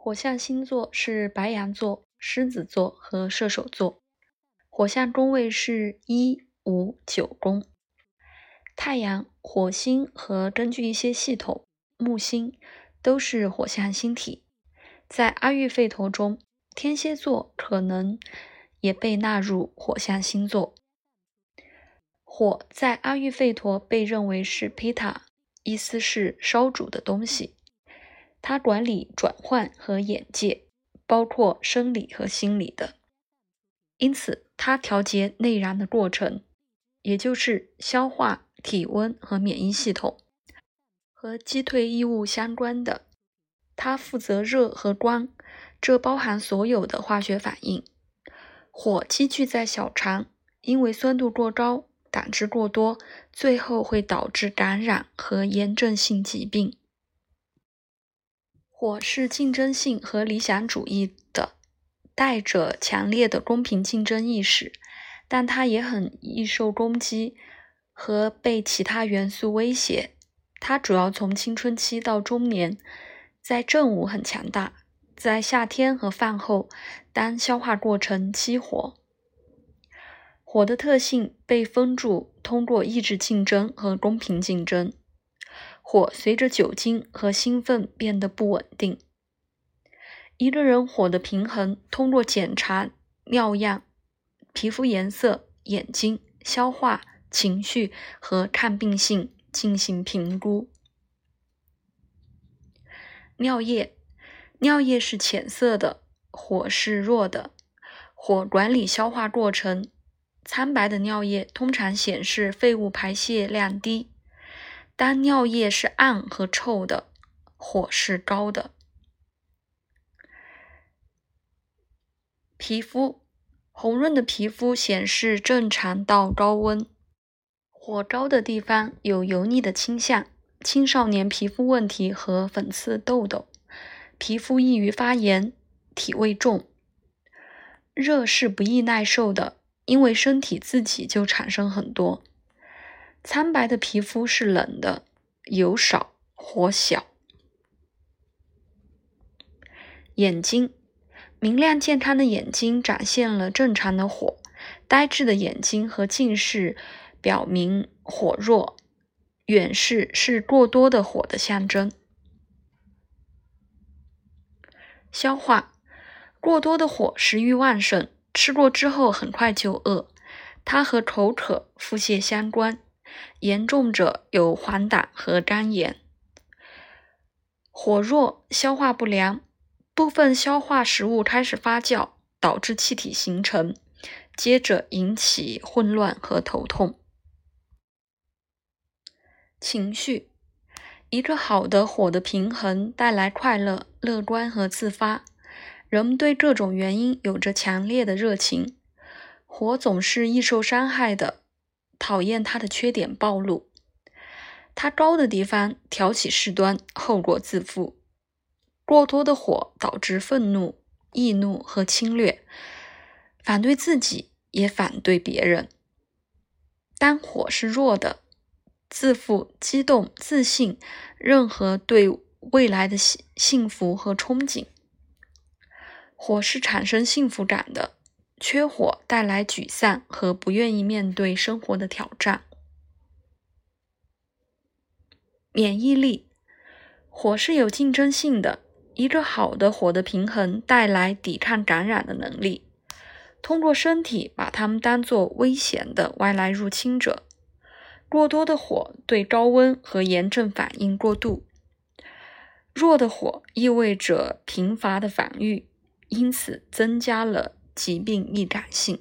火象星座是白羊座、狮子座和射手座。火象宫位是一、五、九宫。太阳、火星和根据一些系统，木星都是火象星体。在阿育吠陀中，天蝎座可能也被纳入火象星座。火在阿育吠陀被认为是 Pita，意思是烧煮的东西。它管理转换和眼界，包括生理和心理的，因此它调节内燃的过程，也就是消化、体温和免疫系统，和击退异物相关的。它负责热和光，这包含所有的化学反应。火积聚在小肠，因为酸度过高、胆汁过多，最后会导致感染和炎症性疾病。火是竞争性和理想主义的，带着强烈的公平竞争意识，但它也很易受攻击和被其他元素威胁。它主要从青春期到中年，在正午很强大，在夏天和饭后，当消化过程激活。火的特性被封住，通过抑制竞争和公平竞争。火随着酒精和兴奋变得不稳定。一个人火的平衡通过检查尿样、皮肤颜色、眼睛、消化、情绪和抗病性进行评估。尿液，尿液是浅色的，火是弱的。火管理消化过程，苍白的尿液通常显示废物排泄量低。当尿液是暗和臭的，火是高的。皮肤红润的皮肤显示正常到高温，火高的地方有油腻的倾向。青少年皮肤问题和粉刺、痘痘，皮肤易于发炎，体味重。热是不易耐受的，因为身体自己就产生很多。苍白的皮肤是冷的，油少，火小。眼睛明亮健康的眼睛展现了正常的火，呆滞的眼睛和近视表明火弱，远视是过多的火的象征。消化过多的火，食欲旺盛，吃过之后很快就饿，它和口渴、腹泻相关。严重者有黄疸和肝炎。火弱，消化不良，部分消化食物开始发酵，导致气体形成，接着引起混乱和头痛。情绪，一个好的火的平衡带来快乐、乐观和自发。人们对各种原因有着强烈的热情。火总是易受伤害的。讨厌他的缺点暴露，他高的地方挑起事端，后果自负。过多的火导致愤怒、易怒和侵略，反对自己也反对别人。当火是弱的，自负、激动、自信，任何对未来的幸幸福和憧憬。火是产生幸福感的。缺火带来沮丧和不愿意面对生活的挑战。免疫力，火是有竞争性的。一个好的火的平衡带来抵抗感染的能力。通过身体把它们当作危险的外来入侵者。过多的火对高温和炎症反应过度。弱的火意味着贫乏的防御，因此增加了。疾病易感性。